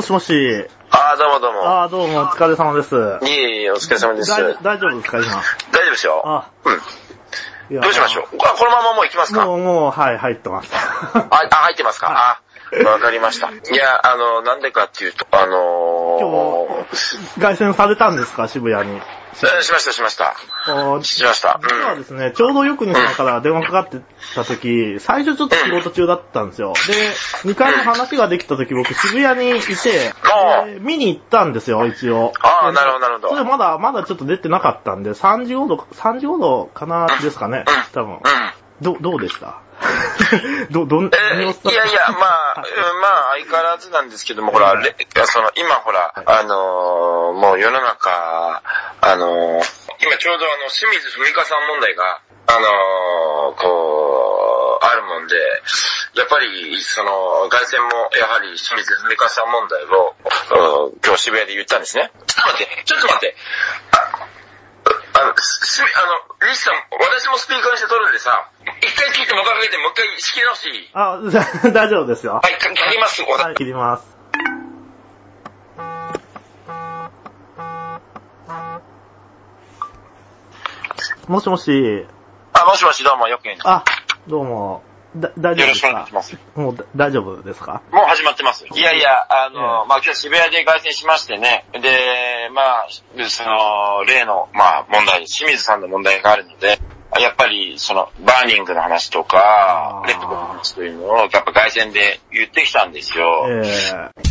もしもし。ああ、どうもどうも。ああ、どうも、お疲れ様です。いえいえ、お疲れ様です。大大丈夫ですか、今？大丈夫ですよ。あ、うん。どうしましょう？あこのままもう行きますか？もう、もう、はい、入ってます。あ、あ入ってますか、あ、わかりました。いや、あの、なんでかっていうと、あの今日、凱旋されたんですか、渋谷に。ー、しましたしました。おしました。実はうん。ですね、ちょうどよくにさんから電話かかってた時、最初ちょっと仕事中だったんですよ。で、2回の話ができた時僕渋谷にいて、見に行ったんですよ、一応。ああ、なるほどなるほど。それまだ、まだちょっと出てなかったんで、3時頃、3時頃かな、ですかね、多分。うん。ど、どうでした？ど、どん、えー、いやいや、まあ、うんまあ、相変わらずなんですけども、ほら、れその、今ほら、あのーもう世の中、あのー今ちょうどあの、清水文香さん問題が、あのーこう、あるもんで、やっぱり、その、外線も、やはり清水文香さん問題を、うん今日渋谷で言ったんですね。ちょっと待って、ちょっと待って。ああの、す、あの、リスさん、私もスピーカーにして撮るんでさ、一回聞いてもう一回かけて、もう一回仕切り直していい？あ、大丈夫ですよ。はい、か切ります。おはい、切ります。もしもし、あ、もしもし、どうも、よく言うあ、どうも、だ、大丈夫よろしくおですか願いします。もうだ大丈夫ですか？もう始まってます。いやいや、あの、ええまあ、今日渋谷で凱旋しましてね。で、まあ、その、例の、まあ、問題、清水さんの問題があるので、やっぱり、その、バーニングの話とかレッドブルの話というのを、やっぱ凱旋で言ってきたんですよ。ええ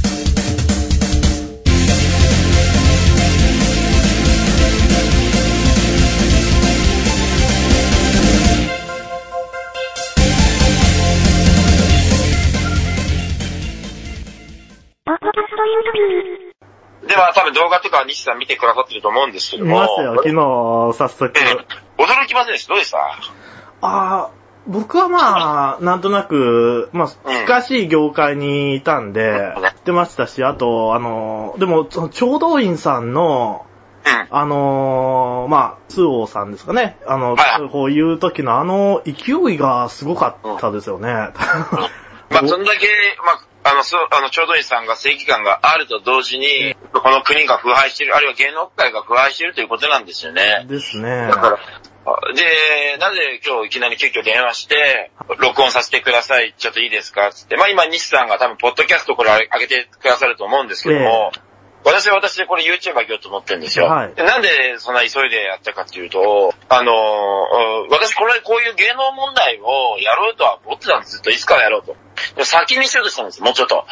では、多分動画とか西さん見てくださってると思うんですけど見も。ましたよ、昨日、早速。ええ驚きませんでした？どうでした？ああ、僕はまあ、なんとなく、まあ、近しい業界にいたんで、うん知ってましたし、あと、あの、でも、その、聴導員さんの、うん。あのーまあ、通王さんですかね。あの、はいこういう時のあの勢いがすごかったですよね。まあ、そんだけ、まあ、あの、そう、あの、ちょうどいいさんが正義感があると同時に、この国が腐敗している、あるいは芸能界が腐敗しているということなんですよね。ですねだ。から、で、なぜ今日いきなり急遽電話して、録音させてください、ちょっといいですかつって。まあ今、西さんが多分、ポッドキャストこれ上げてくださると思うんですけども、私は私でこれ YouTube 上げようと思ってるんですよ。はいでなんでそんな急いでやったかっていうと、あのー私これ、こういう芸能問題をやろうとは思ってたんです。ずっといつからやろうと。で先にしようとしたんですもうちょっと。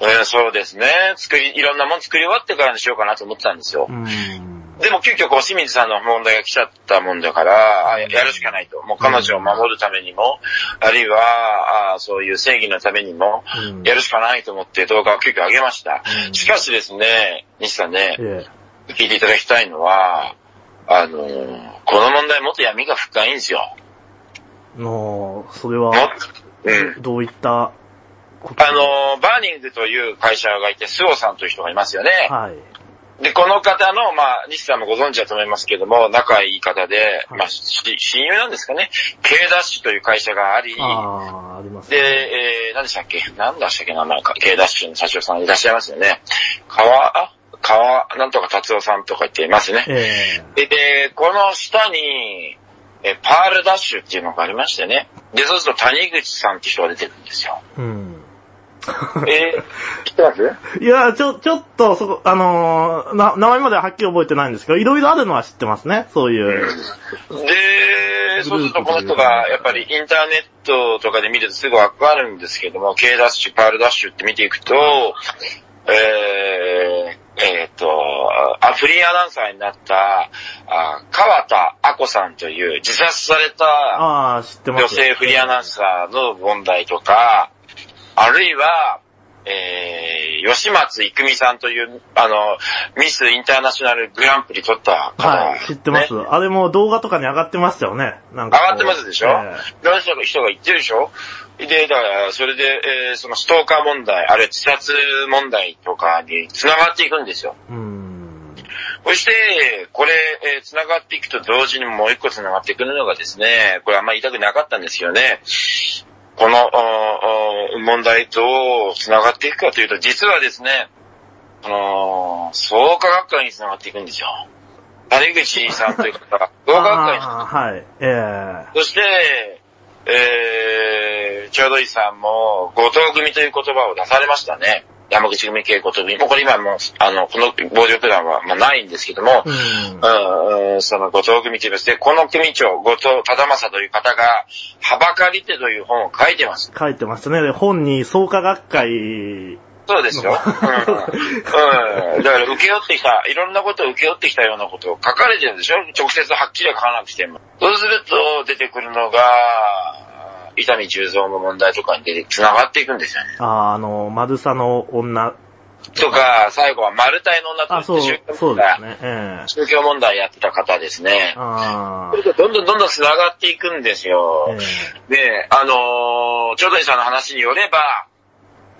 えーそうですね。作り、いろんなもの作り終わってからにしようかなと思ってたんですよ。うん。でも急遽こう清水さんの問題が来ちゃったもんだから、あやるしかないと。もう彼女を守るためにも、あるいは、あそういう正義のためにも、うんやるしかないと思って動画を急遽上げました。うんしかしですね、西さんね、え聞いていただきたいのは、あのーこの問題もっと闇が深いんですよ。えの、それは、うん。どういったこと？あのーバーニングという会社がいて、スオさんという人がいますよね。はい。で、この方の、まあ、西さんもご存知だと思いますけども、仲いい方で、はいまあ、し親友なんですかね。K ダッシュという会社があり、ああ、ありますで、えー、何でしたっけ？何でしたっけ名前か。K ダッシュの社長さんいらっしゃいますよね。川、あ川、なんとか達夫さんとか言っていますね。えで、でこの下に、えパールダッシュっていうのがありましてね。で、そうすると谷口さんって人が出てるんですよ。えうん。えー、知ってます？いや、ちょ、ちょっと、そこ、あのーな、名前までははっきり覚えてないんですけど、いろいろあるのは知ってますね、そういう。で、そうするとこの人が、やっぱりインターネットとかで見るとすぐわかるんですけども、K ダッシュ、パールダッシュって見ていくと、えー、えーと、あ、フリーアナウンサーになった、あ川田亜子さんという自殺された。女性フリーアナウンサーの問題とか、あるいは、えー、吉松郁美さんという、あの、ミスインターナショナルグランプリ取った方、はい、知ってます、ねあれも動画とかに上がってましたよね。なんか。上がってますでしょ、えいろんな人が言ってるでしょ？で、だから、それで、えーそのストーカー問題、あるいは自殺問題とかに繋がっていくんですよ。えうん。そして、これ、えー繋がっていくと同時にもう一個繋がってくるのがですね、これあんまり言いたくなかったんですけどね、この問題と繋がっていくかというと、実はですね、その、創価学会に繋がっていくんですよ。谷口さんという方が、創価学会にあーはい。えそして、えー、ちょうどいいさんも、後藤組という言葉を出されましたね。山口組系後藤組。もうこれ今もう、あの、この防除プランは、まあ、ないんですけどもえ、うん。その後藤組と言いますで、この組長、後藤忠正という方が、はばかりてという本を書いてます？書いてましたね。で本に創価学会、そうですよ。うん。うん。だから受け負ってきた、いろんなことを受け負ってきたようなことを書かれてるんでしょ？直接はっきりは書かなくても。そうすると出てくるのが、伊丹十三の問題とかに出て、繋がっていくんですよね。あーあの、マルサの女。とか、最後はマルタイの女あ、とそう宗教、問題、ね。ええ宗教問題やってた方ですね。あどんどんどんどん繋がっていくんですよ。あ。えで、あのー、ちょうどいさんの話によれば、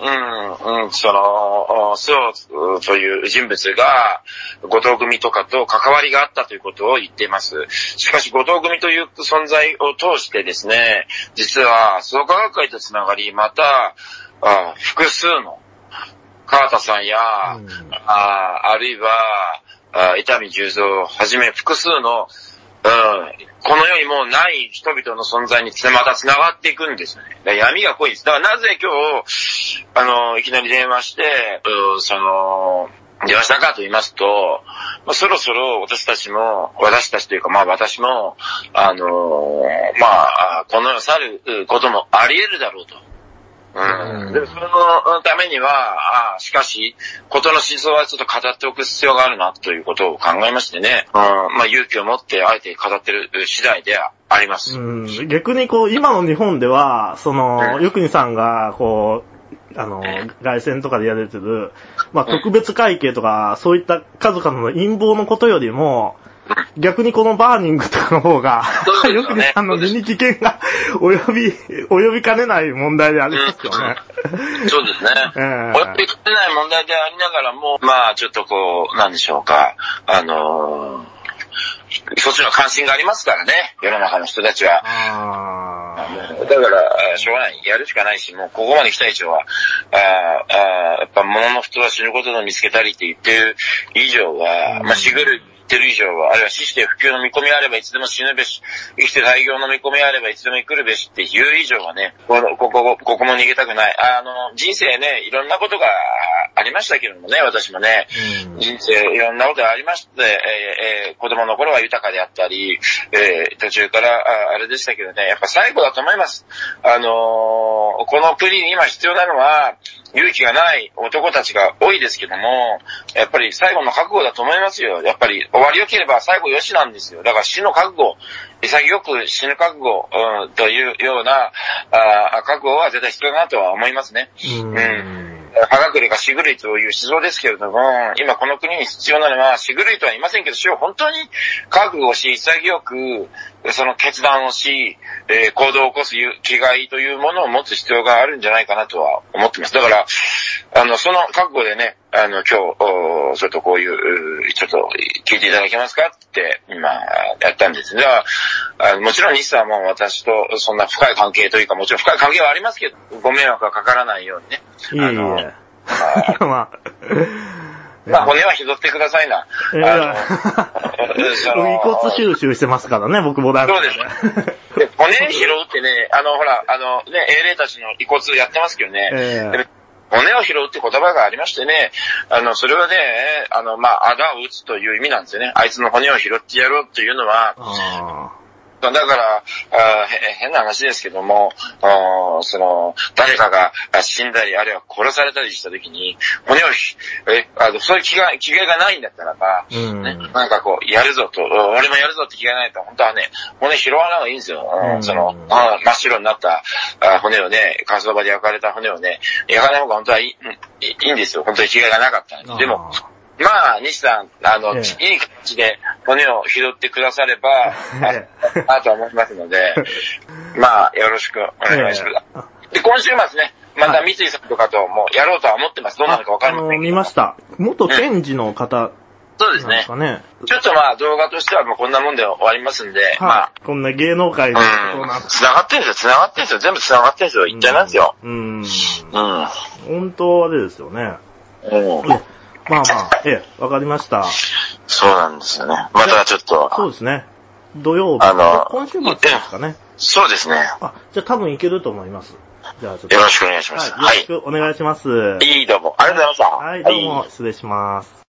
うん、うん、その、スオという人物が、後藤組とかと関わりがあったということを言っています。しかし、後藤組という存在を通してですね、実は、創価学会とつながり、また、あ複数の、川田さんや、うんああるいは、あ伊丹十三をはじめ複数の、うん、この世にもうない人々の存在につまた繋がっていくんですよね。闇が濃いです。だからなぜ今日、あの、いきなり電話して、その、電話したかと言いますと、まあ、そろそろ私たちも、私たちというか、まあ私も、あのーま、あこの世を去ることもあり得るだろうと。うん。うん。でもそのためには、あしかし、ことの真相はちょっと語っておく必要があるなということを考えましてね、うん、まあ勇気を持ってあえて語ってる次第ではあります。うん、逆にこう、今の日本では、その、うん。よくにさんが、こう、あの、外戦とかでやれてる、まあ、特別会計とか、そういった数々の陰謀のことよりも、逆にこのバーニングとかの方が、そうですよくにさんの身に危険が及び、及びかねない問題でありますよね。そうですね。ええ及びかねない問題でありながらも、まあちょっとこう、なんでしょうか、あのーそっちの関心がありますからね、世の中の人たちは。あだから、しょうがない。やるしかないし、もうここまで来た以上は、あーあーやっぱ物の人は死ぬことを見つけたりって言ってる以上は、まあしぐる言ってる以上は、あるいは死して普及の見込みあればいつでも死ぬべし、生きて大業の見込みあればいつでも来るべしっていう以上はね、ここ、ここも逃げたくない。あの、人生ね、いろんなことがありましたけどもね、私もね、うん人生いろんなことがありまして、えーえー子供の頃は豊かであったり、えー途中からああれでしたけどね、やっぱ最後だと思います。あのーこの国に今必要なのは、勇気がない男たちが多いですけども、やっぱり最後の覚悟だと思いますよ。やっぱり終わり良ければ最後良しなんですよ。だから死の覚悟、潔く死ぬ覚悟、うん、というようなあ覚悟は絶対必要だなとは思いますね。うんはがくれが死狂いという思想ですけれども、今この国に必要なのは死狂いとは言いませんけど、主を本当に覚悟し、潔く、その決断をし、えー行動を起こす気概というものを持つ必要があるんじゃないかなとは思ってます。だから、あの、その覚悟でね、あの、今日、おちょっとこういう、うちょっと聞いていただけますかって、今、やったんです。だから、あのもちろん西さんも私とそんな深い関係というか、もちろん深い関係はありますけど、ご迷惑がかからないようにね。いえいあの え。まあ、まあ、骨は拾ってくださいな。いや 遺骨収集してますからね、僕もだそうですで骨拾うってね、あの、ほら、あの、ね、英霊たちの遺骨やってますけどね、ええで骨を拾うって言葉がありましてね、あの、それはね、あの、まあ、あだを打つという意味なんですよね。あいつの骨を拾ってやろうっていうのは、だから、あへ変な話ですけども、あその、誰かがあ死んだり、あるいは殺されたりした時に、骨をひ、え、あのそういう気が、気概がないんだったらば、うんね、なんかこう、やるぞと、俺もやるぞって気がないと、本当はね、骨拾わない方がいいんですよ。うんうんその、あ真っ白になったあ骨をね、火葬場で焼かれた骨をね、焼かない方が本当はいいうんいいいんですよ。本当に気概がなかった。でも、まあ、西さん、あの、ええいい形で骨を拾ってくだされば、えあとは思いますので、まあ、よろしくお願いします。で、今週末ね、また三井さんとかともやろうとは思ってます。どうなるかわかりませんけど。見ました。元検事の方そうですねなんです。かね。ちょっとまあ、動画としてはもうこんなもんで終わりますんで、まはい。こんな芸能界のあ、そうなんうん。繋がってるんですよ、繋がってるんですよ。全部繋がってるんですよ。一体なんですよ。うん。うん。本当はあれですよね。うん。まあまあ、ええ、わかりました。そうなんですよね。またちょっと、そうですね。土曜日。あの今週末ですかね。そうですね。あ、じゃあ多分いけると思います。じゃあちょっと。よろしくお願いします。はい、よろしくお願いします。いい、どうも。ありがとうございました。はい、どうも、失礼します。